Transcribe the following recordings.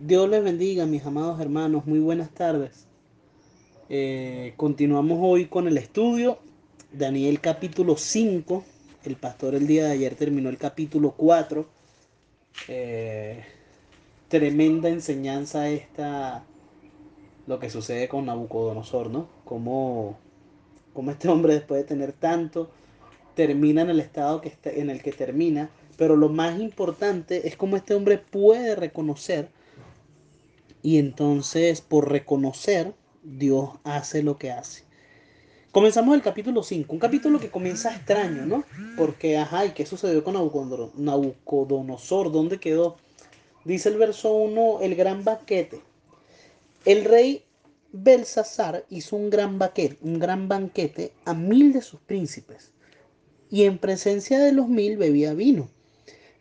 Dios les bendiga, mis amados hermanos. Muy buenas tardes. Eh, continuamos hoy con el estudio. Daniel capítulo 5. El pastor el día de ayer terminó el capítulo 4. Eh, tremenda enseñanza esta, lo que sucede con Nabucodonosor, ¿no? Como, como este hombre después de tener tanto, termina en el estado que está, en el que termina. Pero lo más importante es cómo este hombre puede reconocer y entonces por reconocer, Dios hace lo que hace. Comenzamos el capítulo 5, un capítulo que comienza extraño, ¿no? Porque, ajá, ¿y qué sucedió con Nabucodonosor? ¿Dónde quedó? Dice el verso 1, el gran banquete. El rey Belsasar hizo un gran banquete, un gran banquete a mil de sus príncipes, y en presencia de los mil bebía vino.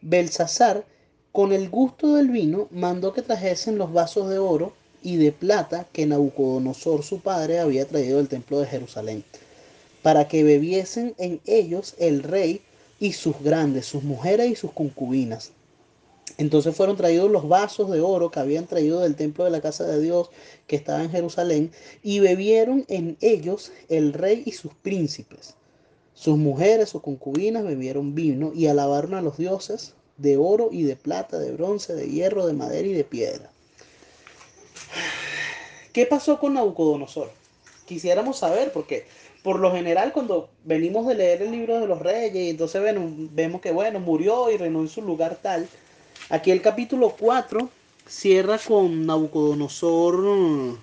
Belsasar con el gusto del vino, mandó que trajesen los vasos de oro y de plata que Nabucodonosor su padre había traído del templo de Jerusalén, para que bebiesen en ellos el rey y sus grandes, sus mujeres y sus concubinas. Entonces fueron traídos los vasos de oro que habían traído del templo de la casa de Dios que estaba en Jerusalén, y bebieron en ellos el rey y sus príncipes. Sus mujeres, sus concubinas bebieron vino y alabaron a los dioses de oro y de plata, de bronce, de hierro, de madera y de piedra. ¿Qué pasó con Nabucodonosor? Quisiéramos saber, porque por lo general cuando venimos de leer el libro de los reyes entonces vemos que, bueno, murió y reinó en su lugar tal. Aquí el capítulo 4 cierra con Nabucodonosor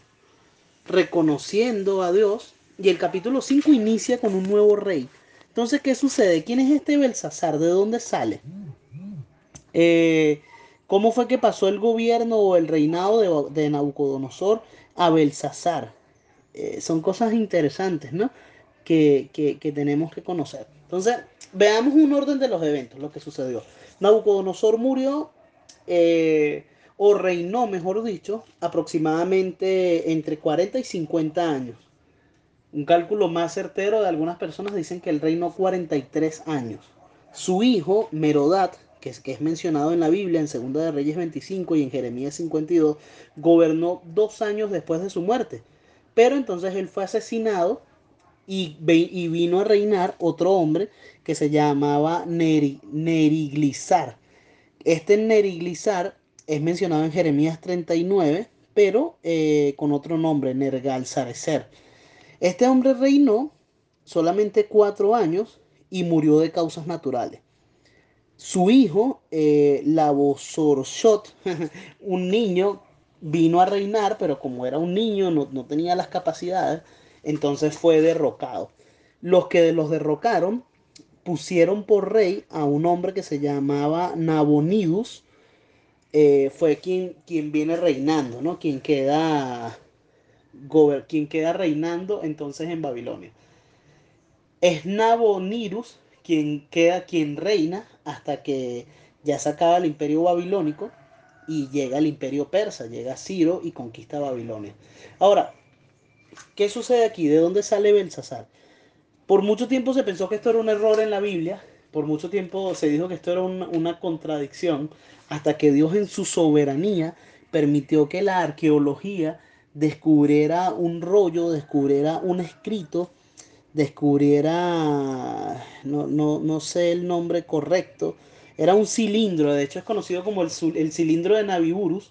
reconociendo a Dios y el capítulo 5 inicia con un nuevo rey. Entonces, ¿qué sucede? ¿Quién es este Belsasar? ¿De dónde sale? Eh, ¿Cómo fue que pasó el gobierno o el reinado de, Nabucodonosor a Belsasar? Eh, son cosas interesantes, ¿no? Que, tenemos que conocer. Entonces, veamos un orden de los eventos, lo que sucedió. Nabucodonosor murió eh, o reinó, mejor dicho, aproximadamente entre 40 y 50 años. Un cálculo más certero de algunas personas dicen que él reinó 43 años. Su hijo, Merodat, que es, mencionado en la Biblia, en Segunda de Reyes 25 y en Jeremías 52, gobernó dos años después de su muerte. Pero entonces él fue asesinado y, y vino a reinar otro hombre que se llamaba Neri, Neriglizar. Este Neriglizar es mencionado en Jeremías 39, pero eh, con otro nombre, Nergalzarecer. Este hombre reinó solamente cuatro años y murió de causas naturales. Su hijo, eh, Labosorshot, un niño, vino a reinar, pero como era un niño, no, tenía las capacidades, entonces fue derrocado. Los que los derrocaron pusieron por rey a un hombre que se llamaba Nabonidus, eh, fue quien, quien viene reinando, ¿no? Quien queda, quien queda reinando entonces en Babilonia. Es Nabonidus quien queda, quien reina hasta que ya se acaba el imperio babilónico y llega el imperio persa, llega Ciro y conquista Babilonia. Ahora, ¿qué sucede aquí? ¿De dónde sale Belsasar? Por mucho tiempo se pensó que esto era un error en la Biblia, por mucho tiempo se dijo que esto era una, una contradicción, hasta que Dios en su soberanía permitió que la arqueología descubriera un rollo, descubriera un escrito descubriera, no, no, sé el nombre correcto, era un cilindro, de hecho es conocido como el, cilindro de Naviburus,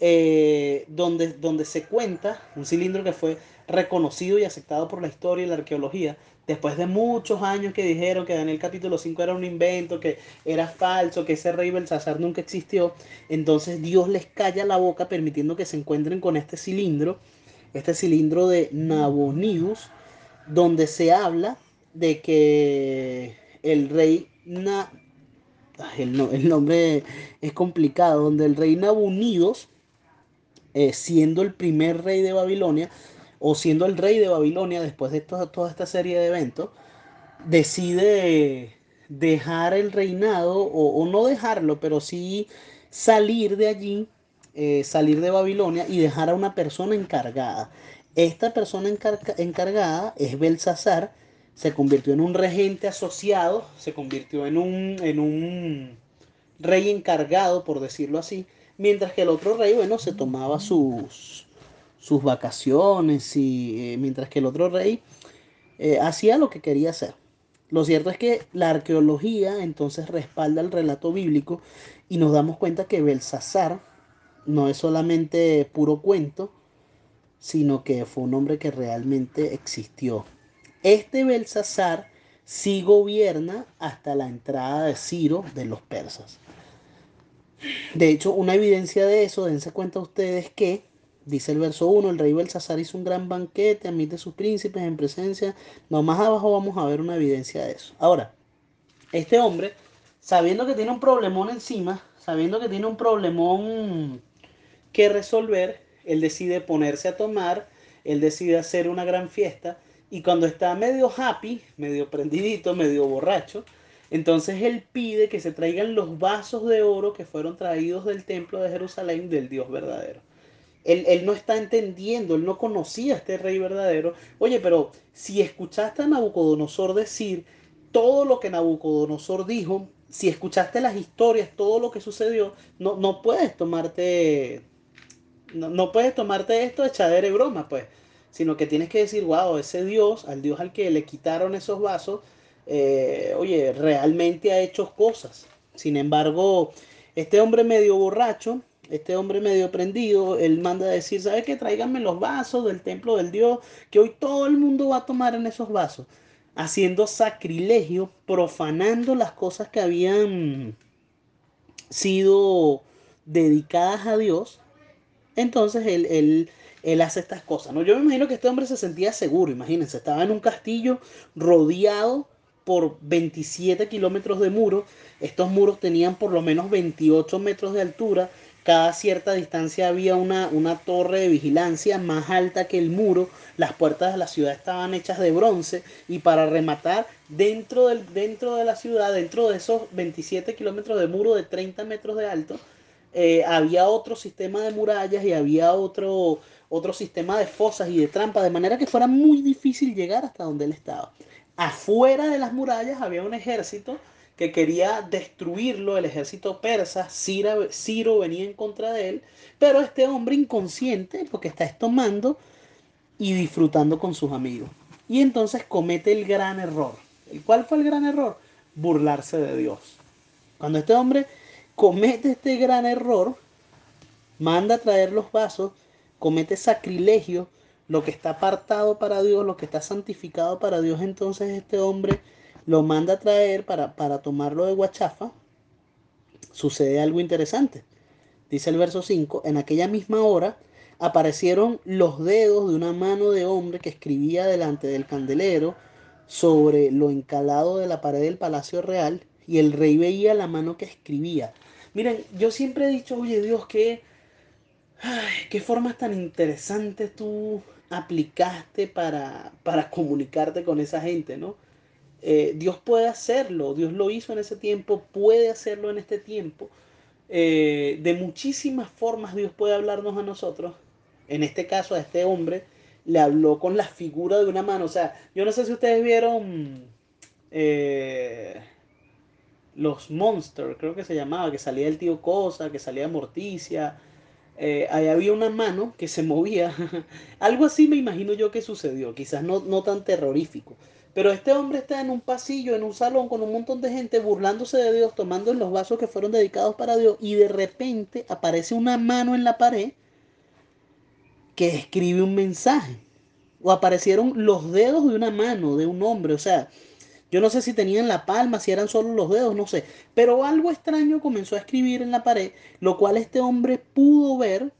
eh, donde, donde se cuenta, un cilindro que fue reconocido y aceptado por la historia y la arqueología, después de muchos años que dijeron que Daniel capítulo 5 era un invento, que era falso, que ese rey Belsasar nunca existió, entonces Dios les calla la boca permitiendo que se encuentren con este cilindro, este cilindro de Nabonidus, donde se habla de que el rey Na... el, nombre es complicado, donde el rey Nabunidos, eh, siendo el primer rey de Babilonia, o siendo el rey de Babilonia después de toda, esta serie de eventos, decide dejar el reinado, o, no dejarlo, pero sí salir de allí, eh, salir de Babilonia y dejar a una persona encargada. Esta persona encargada es Belsasar, se convirtió en un regente asociado, se convirtió en un, en un rey encargado, por decirlo así, mientras que el otro rey, bueno, se tomaba sus, sus vacaciones y eh, mientras que el otro rey eh, hacía lo que quería hacer. Lo cierto es que la arqueología entonces respalda el relato bíblico y nos damos cuenta que Belsasar no es solamente puro cuento, sino que fue un hombre que realmente existió. Este Belsasar sí gobierna hasta la entrada de Ciro de los persas. De hecho, una evidencia de eso, dense cuenta ustedes que, dice el verso 1, el rey Belsasar hizo un gran banquete, admite sus príncipes en presencia. No, más abajo vamos a ver una evidencia de eso. Ahora, este hombre, sabiendo que tiene un problemón encima, sabiendo que tiene un problemón que resolver, él decide ponerse a tomar, él decide hacer una gran fiesta y cuando está medio happy, medio prendidito, medio borracho, entonces él pide que se traigan los vasos de oro que fueron traídos del templo de Jerusalén del Dios verdadero. Él, no está entendiendo, él no conocía a este rey verdadero. Oye, pero si escuchaste a Nabucodonosor decir todo lo que Nabucodonosor dijo, si escuchaste las historias, todo lo que sucedió, no, no puedes tomarte, no, no puedes tomarte esto de echadera y broma, pues, sino que tienes que decir, wow, ese Dios, al Dios al que le quitaron esos vasos, eh, oye, realmente ha hecho cosas. Sin embargo, este hombre medio borracho, este hombre medio prendido, él manda a decir, ¿sabes qué? Tráiganme los vasos del templo del Dios, que hoy todo el mundo va a tomar en esos vasos, haciendo sacrilegio, profanando las cosas que habían sido dedicadas a Dios. Entonces él, él, él hace estas cosas, ¿no? Yo me imagino que este hombre se sentía seguro, imagínense, estaba en un castillo rodeado por 27 kilómetros de muro. Estos muros tenían por lo menos 28 metros de altura. Cada cierta distancia había una, una torre de vigilancia más alta que el muro. Las puertas de la ciudad estaban hechas de bronce. Y para rematar, dentro, del, dentro de la ciudad, dentro de esos 27 kilómetros de muro de 30 metros de alto, eh, había otro sistema de murallas y había otro, otro sistema de fosas y de trampas, de manera que fuera muy difícil llegar hasta donde él estaba. Afuera de las murallas había un ejército que quería destruirlo, el ejército persa, Ciro, venía en contra de él, pero este hombre inconsciente, porque está tomando y disfrutando con sus amigos. Y entonces comete el gran error. ¿El cuál fue el gran error? Burlarse de Dios. Cuando este hombre comete este gran error, manda a traer los vasos, comete sacrilegio, lo que está apartado para Dios, lo que está santificado para Dios, entonces este hombre lo manda a traer para, para tomarlo de guachafa. Sucede algo interesante. Dice el verso 5, en aquella misma hora aparecieron los dedos de una mano de hombre que escribía delante del candelero sobre lo encalado de la pared del palacio real y el rey veía la mano que escribía. Miren, yo siempre he dicho, oye Dios, qué, qué formas tan interesantes tú aplicaste para, para comunicarte con esa gente, ¿no? Eh, Dios puede hacerlo, Dios lo hizo en ese tiempo, puede hacerlo en este tiempo. Eh, de muchísimas formas Dios puede hablarnos a nosotros. En este caso, a este hombre le habló con la figura de una mano. O sea, yo no sé si ustedes vieron eh, los Monsters, creo que se llamaba, que salía el tío Cosa, que salía Morticia, eh, ahí había una mano que se movía. Algo así me imagino yo que sucedió, quizás no, no tan terrorífico. Pero este hombre está en un pasillo, en un salón con un montón de gente burlándose de Dios, tomando los vasos que fueron dedicados para Dios y de repente aparece una mano en la pared que escribe un mensaje. O aparecieron los dedos de una mano de un hombre, o sea, yo no sé si tenían la palma, si eran solo los dedos, no sé. Pero algo extraño comenzó a escribir en la pared, lo cual este hombre pudo ver,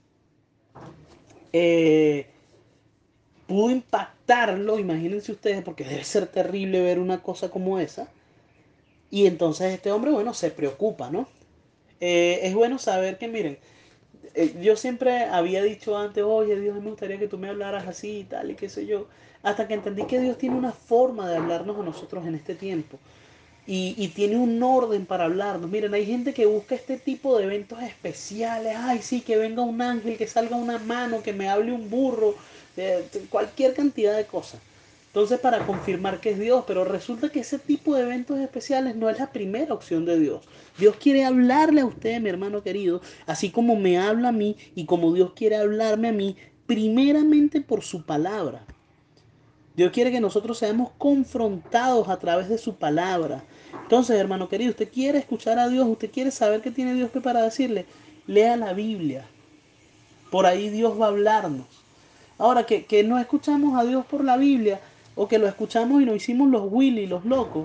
eh, pudo impactarlo, imagínense ustedes, porque debe ser terrible ver una cosa como esa. Y entonces este hombre, bueno, se preocupa, ¿no? Eh, es bueno saber que, miren, eh, yo siempre había dicho antes, oye Dios, me gustaría que tú me hablaras así y tal, y qué sé yo, hasta que entendí que Dios tiene una forma de hablarnos a nosotros en este tiempo. Y, tiene un orden para hablarnos. Miren, hay gente que busca este tipo de eventos especiales. Ay, sí, que venga un ángel, que salga una mano, que me hable un burro, cualquier cantidad de cosas. Entonces para confirmar que es Dios, pero resulta que ese tipo de eventos especiales no es la primera opción de Dios. Dios quiere hablarle a usted, mi hermano querido, así como me habla a mí y como Dios quiere hablarme a mí, primeramente por su palabra. Dios quiere que nosotros seamos confrontados a través de su palabra. Entonces, hermano querido, usted quiere escuchar a Dios, usted quiere saber qué tiene Dios para decirle, lea la Biblia. Por ahí Dios va a hablarnos. Ahora, que, que no escuchamos a Dios por la Biblia, o que lo escuchamos y nos hicimos los Willy, los locos,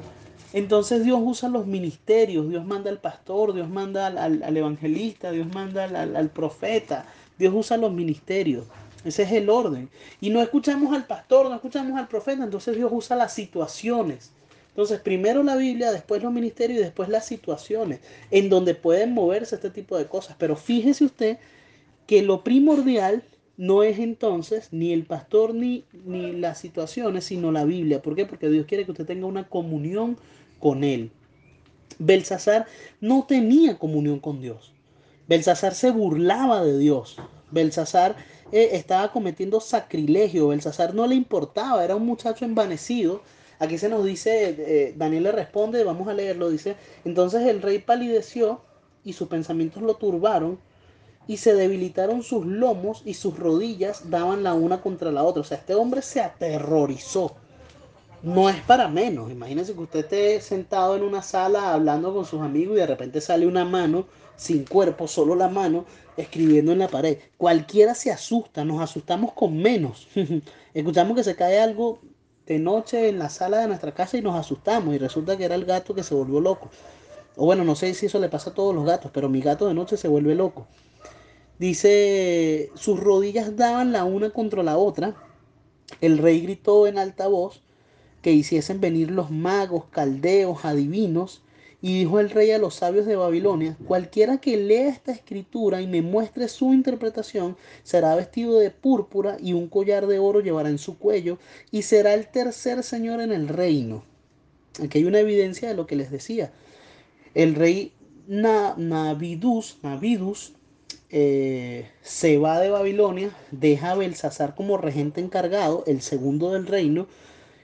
entonces Dios usa los ministerios, Dios manda al pastor, Dios manda al, evangelista, Dios manda al, al, profeta, Dios usa los ministerios. Ese es el orden. Y no escuchamos al pastor, no escuchamos al profeta, entonces Dios usa las situaciones. Entonces, primero la Biblia, después los ministerios y después las situaciones en donde pueden moverse este tipo de cosas. Pero fíjese usted que lo primordial no es entonces ni el pastor ni, ni las situaciones, sino la Biblia. ¿Por qué? Porque Dios quiere que usted tenga una comunión con Él. Belsasar no tenía comunión con Dios. Belsasar se burlaba de Dios. Belsasar eh, estaba cometiendo sacrilegio. Belsasar no le importaba, era un muchacho envanecido. Aquí se nos dice, eh, Daniel le responde, vamos a leerlo, dice, entonces el rey palideció y sus pensamientos lo turbaron y se debilitaron sus lomos y sus rodillas daban la una contra la otra. O sea, este hombre se aterrorizó. No es para menos. Imagínense que usted esté sentado en una sala hablando con sus amigos y de repente sale una mano sin cuerpo, solo la mano, escribiendo en la pared. Cualquiera se asusta, nos asustamos con menos. Escuchamos que se cae algo de noche en la sala de nuestra casa y nos asustamos y resulta que era el gato que se volvió loco. O bueno, no sé si eso le pasa a todos los gatos, pero mi gato de noche se vuelve loco. Dice, sus rodillas daban la una contra la otra. El rey gritó en alta voz que hiciesen venir los magos, caldeos, adivinos. Y dijo el rey a los sabios de Babilonia, cualquiera que lea esta escritura y me muestre su interpretación, será vestido de púrpura y un collar de oro llevará en su cuello y será el tercer señor en el reino. Aquí hay una evidencia de lo que les decía. El rey Navidus, Navidus eh, se va de Babilonia, deja a Belsasar como regente encargado, el segundo del reino,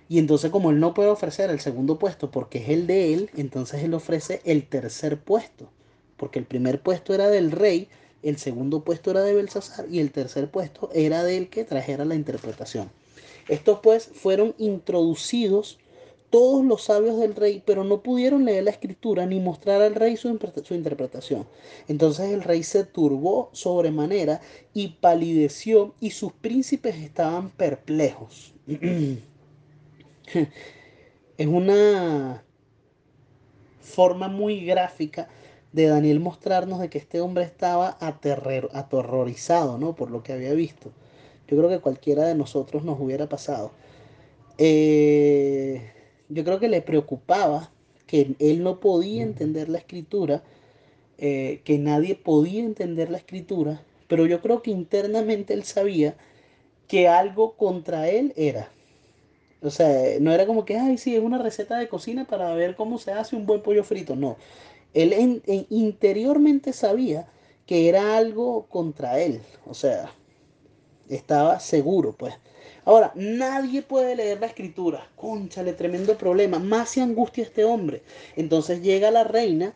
y entonces como él no puede ofrecer el segundo puesto porque es el de él, entonces él ofrece el tercer puesto, porque el primer puesto era del rey, el segundo puesto era de Belsasar y el tercer puesto era del que trajera la interpretación. Estos pues fueron introducidos todos los sabios del rey, pero no pudieron leer la escritura ni mostrar al rey su, interpretación. Entonces el rey se turbó sobremanera y palideció y sus príncipes estaban perplejos. es una forma muy gráfica de Daniel mostrarnos de que este hombre estaba aterrorizado ¿no? por lo que había visto. Yo creo que cualquiera de nosotros nos hubiera pasado. Eh, yo creo que le preocupaba que él no podía entender la escritura, eh, que nadie podía entender la escritura, pero yo creo que internamente él sabía que algo contra él era. O sea, no era como que, ay, sí, es una receta de cocina para ver cómo se hace un buen pollo frito. No, él interiormente sabía que era algo contra él. O sea, estaba seguro, pues. Ahora, nadie puede leer la escritura. Conchale, tremendo problema. Más se angustia este hombre. Entonces llega la reina,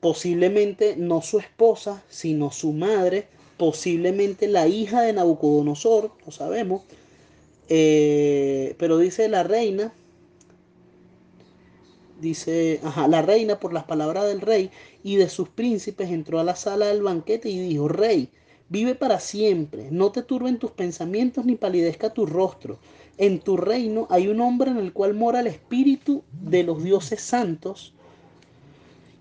posiblemente no su esposa, sino su madre, posiblemente la hija de Nabucodonosor, no sabemos. Eh, pero dice la reina, dice, ajá, la reina por las palabras del rey y de sus príncipes entró a la sala del banquete y dijo, rey, Vive para siempre, no te turben tus pensamientos ni palidezca tu rostro. En tu reino hay un hombre en el cual mora el espíritu de los dioses santos.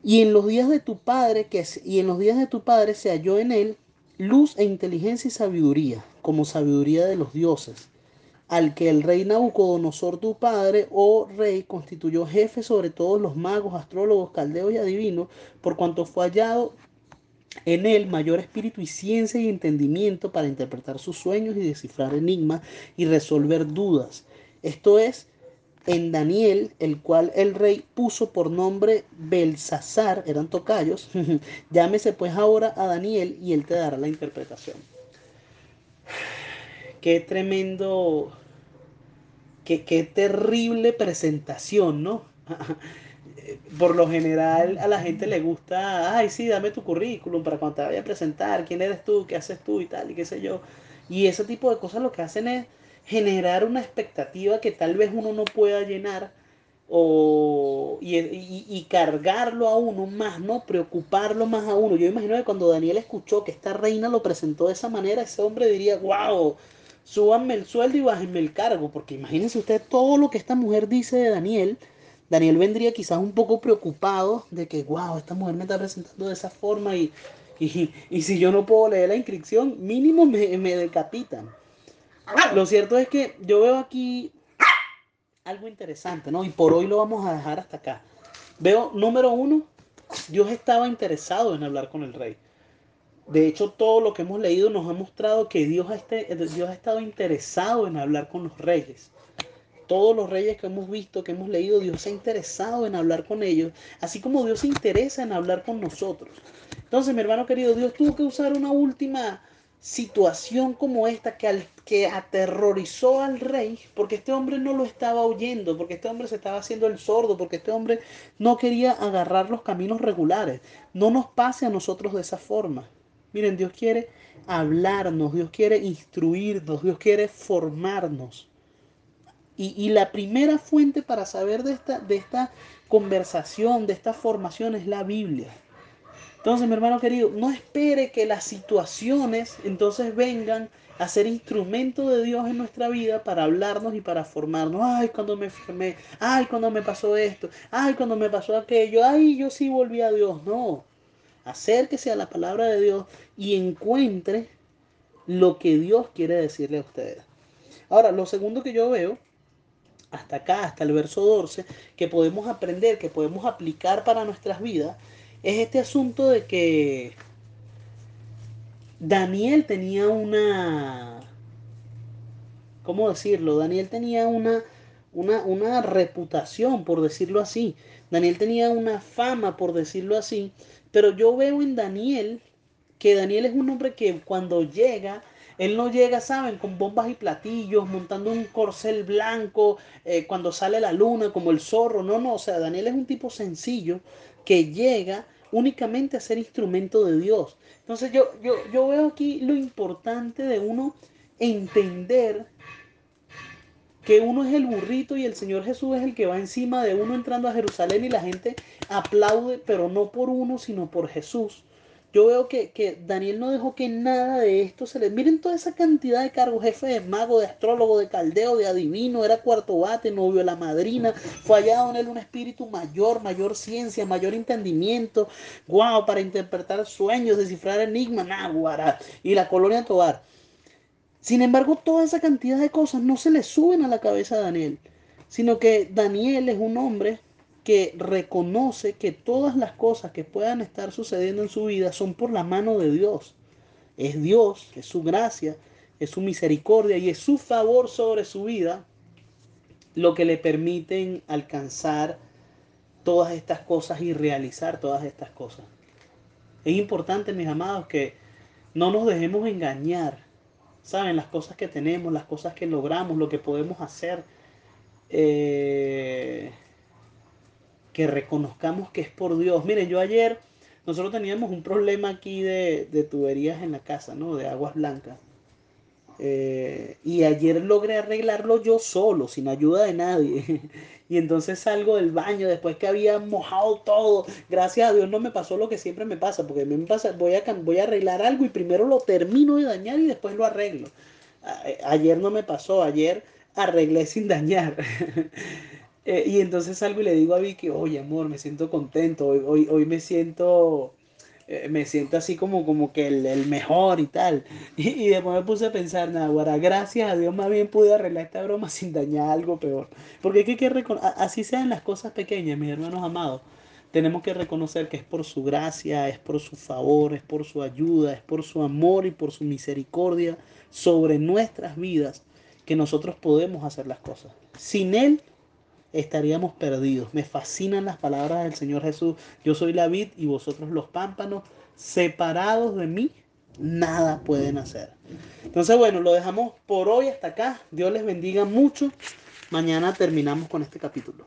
Y en los días de tu padre, que y en los días de tu padre se halló en él luz e inteligencia y sabiduría, como sabiduría de los dioses, al que el rey Nabucodonosor tu padre, oh rey, constituyó jefe sobre todos los magos, astrólogos, caldeos y adivinos, por cuanto fue hallado en él mayor espíritu y ciencia y entendimiento para interpretar sus sueños y descifrar enigmas y resolver dudas. Esto es en Daniel, el cual el rey puso por nombre Belsasar, eran tocayos. Llámese pues ahora a Daniel y él te dará la interpretación. Qué tremendo, qué terrible presentación, ¿no? Por lo general a la gente le gusta, ay, sí, dame tu currículum para cuando te vaya a presentar, quién eres tú, qué haces tú y tal, y qué sé yo. Y ese tipo de cosas lo que hacen es generar una expectativa que tal vez uno no pueda llenar o, y, cargarlo a uno más, ¿no? Preocuparlo más a uno. Yo imagino que cuando Daniel escuchó que esta reina lo presentó de esa manera, ese hombre diría, wow, súbanme el sueldo y bájenme el cargo, porque imagínense usted todo lo que esta mujer dice de Daniel. Daniel vendría quizás un poco preocupado de que, wow, esta mujer me está presentando de esa forma y, y, si yo no puedo leer la inscripción, mínimo me, me decapitan. Lo cierto es que yo veo aquí algo interesante, ¿no? Y por hoy lo vamos a dejar hasta acá. Veo, número uno, Dios estaba interesado en hablar con el rey. De hecho, todo lo que hemos leído nos ha mostrado que Dios este, Dios ha estado interesado en hablar con los reyes. Todos los reyes que hemos visto, que hemos leído, Dios se ha interesado en hablar con ellos, así como Dios se interesa en hablar con nosotros. Entonces, mi hermano querido, Dios tuvo que usar una última situación como esta que, aterrorizó al rey, porque este hombre no lo estaba oyendo, porque este hombre se estaba haciendo el sordo, porque este hombre no quería agarrar los caminos regulares. No nos pase a nosotros de esa forma. Miren, Dios quiere hablarnos, Dios quiere instruirnos, Dios quiere formarnos. Y, la primera fuente para saber de esta, de esta conversación, de esta formación es la Biblia. Entonces, mi hermano querido, no espere que las situaciones entonces vengan a ser instrumento de Dios en nuestra vida para hablarnos y para formarnos. Ay, cuando me enfermé, ay, cuando me pasó esto, ay, cuando me pasó aquello, ay, yo sí volví a Dios. No, acérquese a la palabra de Dios y encuentre lo que Dios quiere decirle a ustedes. Ahora, lo segundo que yo veo, hasta acá, hasta el verso 12, que podemos aprender, que podemos aplicar para nuestras vidas, es este asunto de que Daniel tenía una, ¿cómo decirlo? Daniel tenía una, una, una reputación, por decirlo así. Daniel tenía una fama, por decirlo así. Pero yo veo en Daniel que Daniel es un hombre que cuando llega, él no llega, ¿saben? Con bombas y platillos, montando un corcel blanco, eh, cuando sale la luna, como el zorro. No, no, o sea, Daniel es un tipo sencillo que llega únicamente a ser instrumento de Dios. Entonces yo, yo, yo veo aquí lo importante de uno entender que uno es el burrito y el Señor Jesús es el que va encima de uno entrando a Jerusalén y la gente aplaude, pero no por uno, sino por Jesús. Yo veo que, Daniel no dejó que nada de esto se le... Miren toda esa cantidad de cargos, jefe de mago, de astrólogo, de caldeo, de adivino, era cuarto bate, novio de la madrina, fue hallado en él un espíritu mayor, mayor ciencia, mayor entendimiento, guau, para interpretar sueños, descifrar enigmas, náguara, y la colonia Tobar. Sin embargo, toda esa cantidad de cosas no se le suben a la cabeza a Daniel, sino que Daniel es un hombre que reconoce que todas las cosas que puedan estar sucediendo en su vida son por la mano de Dios. Es Dios, es su gracia, es su misericordia y es su favor sobre su vida lo que le permiten alcanzar todas estas cosas y realizar todas estas cosas. Es importante, mis amados, que no nos dejemos engañar. Saben, las cosas que tenemos, las cosas que logramos, lo que podemos hacer. Eh, que reconozcamos que es por Dios. Miren, yo ayer, nosotros teníamos un problema aquí de, tuberías en la casa, ¿no? De aguas blancas. Eh, y ayer logré arreglarlo yo solo, sin ayuda de nadie. y entonces salgo del baño después que había mojado todo. Gracias a Dios no me pasó lo que siempre me pasa, porque me pasa, voy a, voy a arreglar algo y primero lo termino de dañar y después lo arreglo. ayer no me pasó, ayer arreglé sin dañar. Eh, y entonces salgo y le digo a Vicky, oye amor, me siento contento, hoy, hoy, hoy me siento, eh, me siento así como, como que el, mejor y tal. Y, después me puse a pensar, nada, gracias a Dios más bien pude arreglar esta broma sin dañar algo peor. Porque hay que, así sean las cosas pequeñas, mis hermanos amados. Tenemos que reconocer que es por su gracia, es por su favor, es por su ayuda, es por su amor y por su misericordia sobre nuestras vidas que nosotros podemos hacer las cosas. Sin Él estaríamos perdidos. Me fascinan las palabras del Señor Jesús. Yo soy la vid y vosotros los pámpanos. Separados de mí, nada pueden hacer. Entonces, bueno, lo dejamos por hoy hasta acá. Dios les bendiga mucho. mañana terminamos con este capítulo.